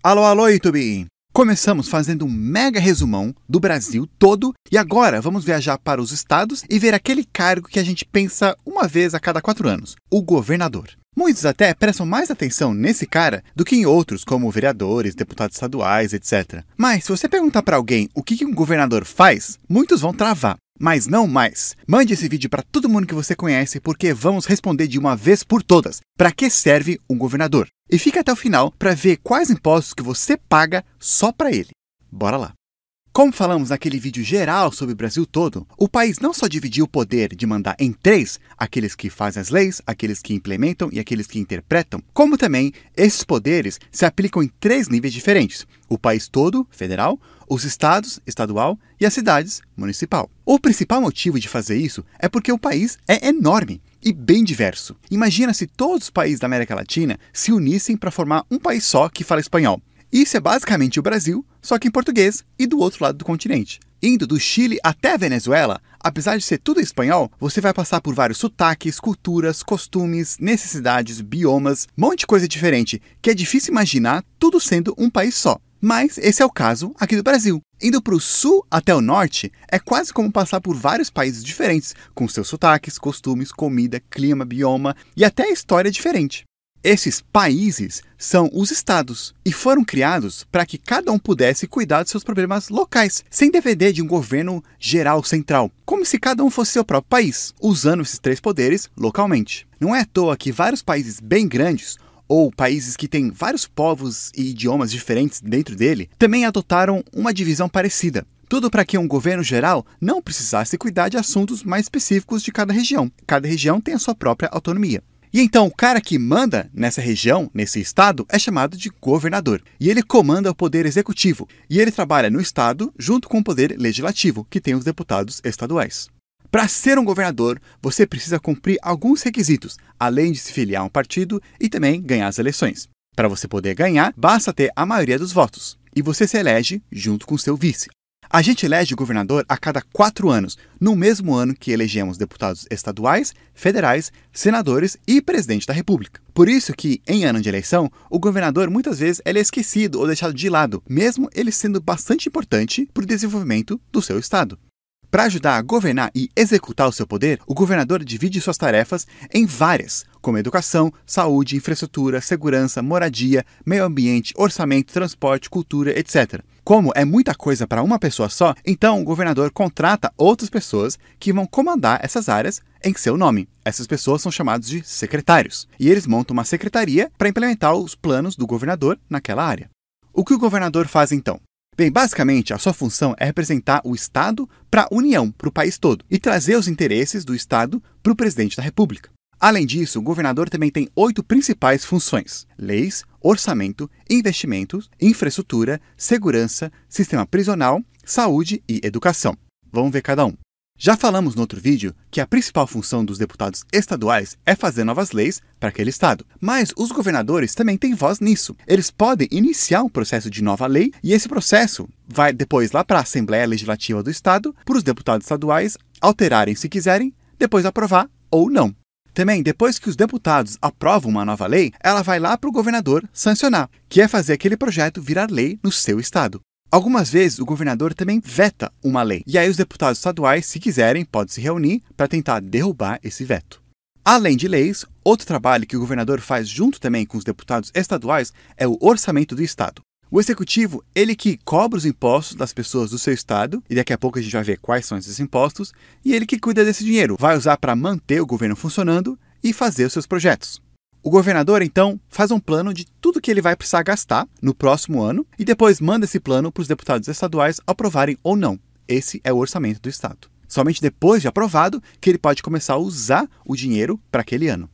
Alô, alô, YouTube! Começamos fazendo um mega resumão do Brasil todo e agora vamos viajar para os estados e ver aquele cargo que a gente pensa uma vez a cada quatro anos, o governador. Muitos até prestam mais atenção nesse cara do que em outros, como vereadores, deputados estaduais, etc. Mas se você perguntar para alguém o que um governador faz, muitos vão travar. Mas não mais. Mande esse vídeo para todo mundo que você conhece, porque vamos responder de uma vez por todas para que serve um governador. E fica até o final para ver quais impostos que você paga só para ele. Bora lá! Como falamos naquele vídeo geral sobre o Brasil todo, o país não só dividiu o poder de mandar em três, aqueles que fazem as leis, aqueles que implementam e aqueles que interpretam, como também esses poderes se aplicam em três níveis diferentes: o país todo, federal, os estados, estadual, e as cidades, municipal. O principal motivo de fazer isso é porque o país é enorme e bem diverso. Imagina se todos os países da América Latina se unissem para formar um país só que fala espanhol. Isso é basicamente o Brasil, só que em português e do outro lado do continente. Indo do Chile até a Venezuela, apesar de ser tudo espanhol, você vai passar por vários sotaques, culturas, costumes, necessidades, biomas, monte de coisa diferente que é difícil imaginar tudo sendo um país só. Mas esse é o caso aqui do Brasil. Indo para o sul até o norte, é quase como passar por vários países diferentes, com seus sotaques, costumes, comida, clima, bioma e até história diferente. Esses países são os estados e foram criados para que cada um pudesse cuidar dos seus problemas locais, sem depender de um governo geral central, como se cada um fosse seu próprio país, usando esses três poderes localmente. Não é à toa que vários países bem grandes ou países que têm vários povos e idiomas diferentes dentro dele, também adotaram uma divisão parecida. Tudo para que um governo geral não precisasse cuidar de assuntos mais específicos de cada região. Cada região tem a sua própria autonomia. E então o cara que manda nessa região, nesse estado, é chamado de governador. E ele comanda o poder executivo. E ele trabalha no estado junto com o poder legislativo, que tem os deputados estaduais. Para ser um governador, você precisa cumprir alguns requisitos, além de se filiar a um partido e também ganhar as eleições. Para você poder ganhar, basta ter a maioria dos votos, e você se elege junto com seu vice. A gente elege o governador a cada quatro anos, no mesmo ano que elegemos deputados estaduais, federais, senadores e presidente da República. Por isso que, em ano de eleição, o governador muitas vezes é esquecido ou deixado de lado, mesmo ele sendo bastante importante para o desenvolvimento do seu estado. Para ajudar a governar e executar o seu poder, o governador divide suas tarefas em várias, como educação, saúde, infraestrutura, segurança, moradia, meio ambiente, orçamento, transporte, cultura, etc. Como é muita coisa para uma pessoa só, então o governador contrata outras pessoas que vão comandar essas áreas em seu nome. Essas pessoas são chamadas de secretários, e eles montam uma secretaria para implementar os planos do governador naquela área. O que o governador faz então? Bem, basicamente, a sua função é representar o Estado para a União, para o país todo, e trazer os interesses do Estado para o presidente da República. Além disso, o governador também tem oito principais funções: leis, orçamento, investimentos, infraestrutura, segurança, sistema prisional, saúde e educação. Vamos ver cada um. Já falamos no outro vídeo que a principal função dos deputados estaduais é fazer novas leis para aquele estado. Mas os governadores também têm voz nisso. Eles podem iniciar um processo de nova lei e esse processo vai depois lá para a Assembleia Legislativa do Estado, para os deputados estaduais alterarem se quiserem, depois aprovar ou não. Também, depois que os deputados aprovam uma nova lei, ela vai lá para o governador sancionar, que é fazer aquele projeto virar lei no seu estado. Algumas vezes o governador também veta uma lei, e aí os deputados estaduais, se quiserem, podem se reunir para tentar derrubar esse veto. Além de leis, outro trabalho que o governador faz junto também com os deputados estaduais é o orçamento do estado. O executivo, ele que cobra os impostos das pessoas do seu estado, e daqui a pouco a gente vai ver quais são esses impostos, e ele que cuida desse dinheiro, vai usar para manter o governo funcionando e fazer os seus projetos. O governador, então, faz um plano de tudo que ele vai precisar gastar no próximo ano e depois manda esse plano para os deputados estaduais aprovarem ou não. Esse é o orçamento do Estado. Somente depois de aprovado que ele pode começar a usar o dinheiro para aquele ano.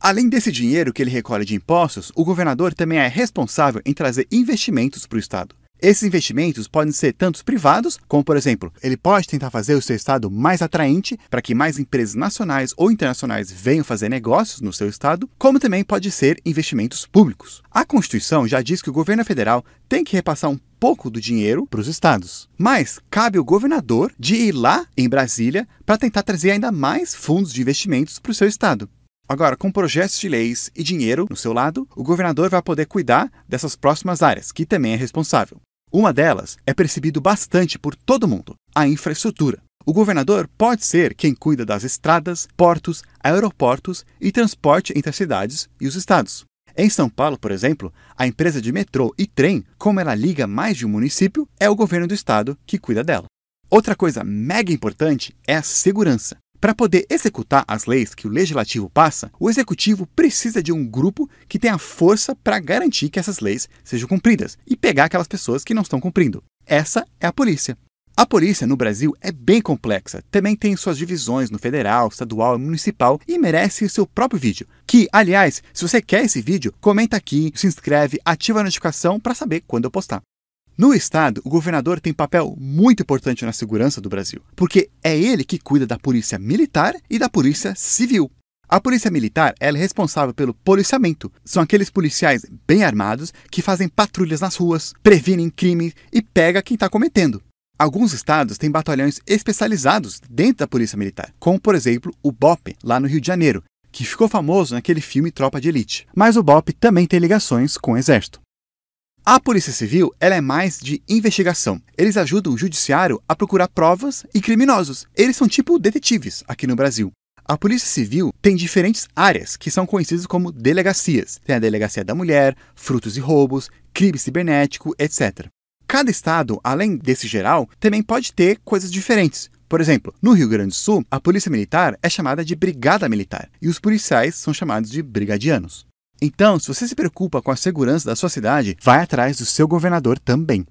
Além desse dinheiro que ele recolhe de impostos, o governador também é responsável em trazer investimentos para o Estado. Esses investimentos podem ser tanto privados, como por exemplo, ele pode tentar fazer o seu estado mais atraente para que mais empresas nacionais ou internacionais venham fazer negócios no seu estado, como também pode ser investimentos públicos. A Constituição já diz que o governo federal tem que repassar um pouco do dinheiro para os estados. Mas cabe ao governador de ir lá em Brasília para tentar trazer ainda mais fundos de investimentos para o seu estado. Agora, com projetos de leis e dinheiro no seu lado, o governador vai poder cuidar dessas próximas áreas, que também é responsável. Uma delas é percebido bastante por todo mundo: a infraestrutura. O governador pode ser quem cuida das estradas, portos, aeroportos e transporte entre as cidades e os estados. Em São Paulo, por exemplo, a empresa de metrô e trem, como ela liga mais de um município, é o governo do estado que cuida dela. Outra coisa mega importante é a segurança. Para poder executar as leis que o legislativo passa, o executivo precisa de um grupo que tenha força para garantir que essas leis sejam cumpridas e pegar aquelas pessoas que não estão cumprindo. Essa é a polícia. A polícia no Brasil é bem complexa, também tem suas divisões no federal, estadual e municipal e merece o seu próprio vídeo. Que, aliás, se você quer esse vídeo, comenta aqui, se inscreve, ativa a notificação para saber quando eu postar. No estado, o governador tem papel muito importante na segurança do Brasil, porque é ele que cuida da polícia militar e da polícia civil. A polícia militar é responsável pelo policiamento. São aqueles policiais bem armados que fazem patrulhas nas ruas, previnem crimes e pega quem está cometendo. Alguns estados têm batalhões especializados dentro da Polícia Militar, como por exemplo o BOP, lá no Rio de Janeiro, que ficou famoso naquele filme Tropa de Elite. Mas o BOP também tem ligações com o Exército. A Polícia Civil ela é mais de investigação. Eles ajudam o judiciário a procurar provas e criminosos. Eles são tipo detetives aqui no Brasil. A Polícia Civil tem diferentes áreas que são conhecidas como delegacias. Tem a Delegacia da Mulher, Frutos e Roubos, Crime Cibernético, etc. Cada estado, além desse geral, também pode ter coisas diferentes. Por exemplo, no Rio Grande do Sul, a polícia militar é chamada de brigada militar e os policiais são chamados de brigadianos. Então, se você se preocupa com a segurança da sua cidade, vai atrás do seu governador também.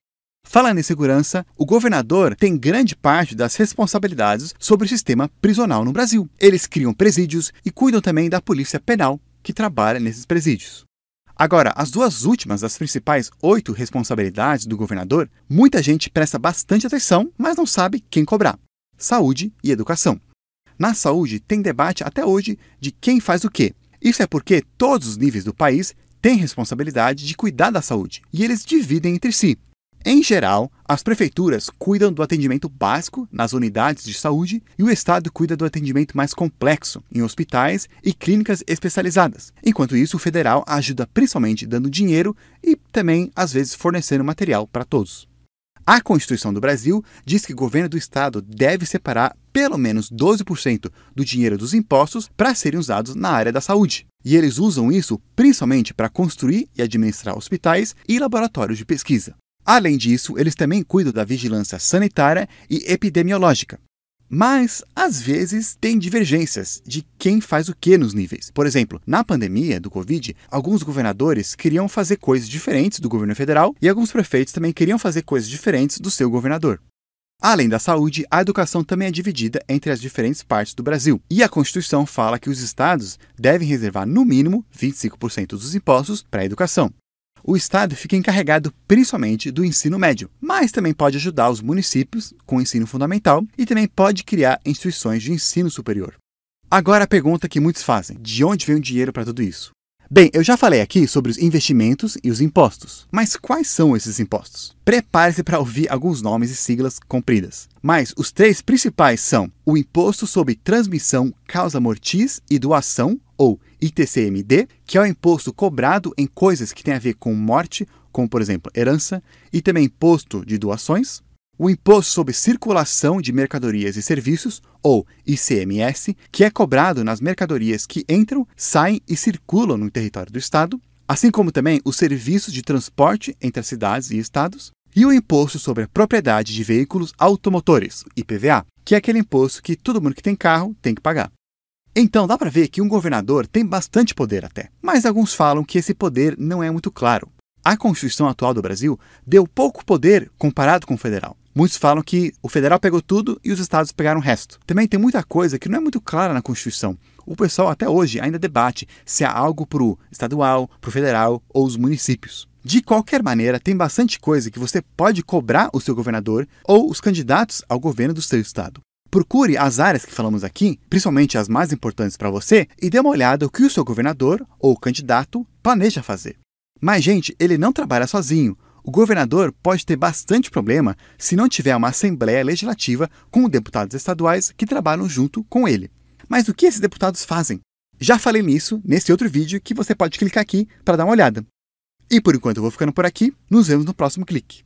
Falando em segurança, o governador tem grande parte das responsabilidades sobre o sistema prisional no Brasil. Eles criam presídios e cuidam também da polícia penal que trabalha nesses presídios. Agora, as duas últimas das principais oito responsabilidades do governador, muita gente presta bastante atenção, mas não sabe quem cobrar: saúde e educação. Na saúde, tem debate até hoje de quem faz o quê. Isso é porque todos os níveis do país têm responsabilidade de cuidar da saúde e eles dividem entre si. Em geral, as prefeituras cuidam do atendimento básico nas unidades de saúde e o Estado cuida do atendimento mais complexo em hospitais e clínicas especializadas. Enquanto isso, o federal ajuda principalmente dando dinheiro e também, às vezes, fornecendo material para todos. A Constituição do Brasil diz que o governo do estado deve separar pelo menos 12% do dinheiro dos impostos para serem usados na área da saúde. E eles usam isso principalmente para construir e administrar hospitais e laboratórios de pesquisa. Além disso, eles também cuidam da vigilância sanitária e epidemiológica. Mas, às vezes, tem divergências de quem faz o que nos níveis. Por exemplo, na pandemia do Covid, alguns governadores queriam fazer coisas diferentes do governo federal e alguns prefeitos também queriam fazer coisas diferentes do seu governador. Além da saúde, a educação também é dividida entre as diferentes partes do Brasil. E a Constituição fala que os estados devem reservar no mínimo 25% dos impostos para a educação o Estado fica encarregado principalmente do ensino médio, mas também pode ajudar os municípios com o ensino fundamental e também pode criar instituições de ensino superior. Agora a pergunta que muitos fazem: de onde vem o dinheiro para tudo isso? Bem, eu já falei aqui sobre os investimentos e os impostos, mas quais são esses impostos? Prepare-se para ouvir alguns nomes e siglas compridas. Mas os três principais são o Imposto sobre Transmissão Causa Mortis e Doação, ou ITCMD, que é o imposto cobrado em coisas que têm a ver com morte, como por exemplo herança, e também imposto de doações, o Imposto sobre Circulação de Mercadorias e Serviços, ou ICMS, que é cobrado nas mercadorias que entram, saem e circulam no território do Estado, assim como também os serviços de transporte entre as cidades e estados, e o Imposto sobre a Propriedade de Veículos Automotores, IPVA, que é aquele imposto que todo mundo que tem carro tem que pagar. Então dá para ver que um governador tem bastante poder até, mas alguns falam que esse poder não é muito claro. A Constituição atual do Brasil deu pouco poder comparado com o federal. Muitos falam que o federal pegou tudo e os estados pegaram o resto. Também tem muita coisa que não é muito clara na Constituição. O pessoal até hoje ainda debate se há algo para o estadual, para o federal ou os municípios. De qualquer maneira, tem bastante coisa que você pode cobrar o seu governador ou os candidatos ao governo do seu estado. Procure as áreas que falamos aqui, principalmente as mais importantes para você, e dê uma olhada o que o seu governador ou candidato planeja fazer. Mas, gente, ele não trabalha sozinho. O governador pode ter bastante problema se não tiver uma Assembleia Legislativa com deputados estaduais que trabalham junto com ele. Mas o que esses deputados fazem? Já falei nisso nesse outro vídeo que você pode clicar aqui para dar uma olhada. E por enquanto eu vou ficando por aqui, nos vemos no próximo clique.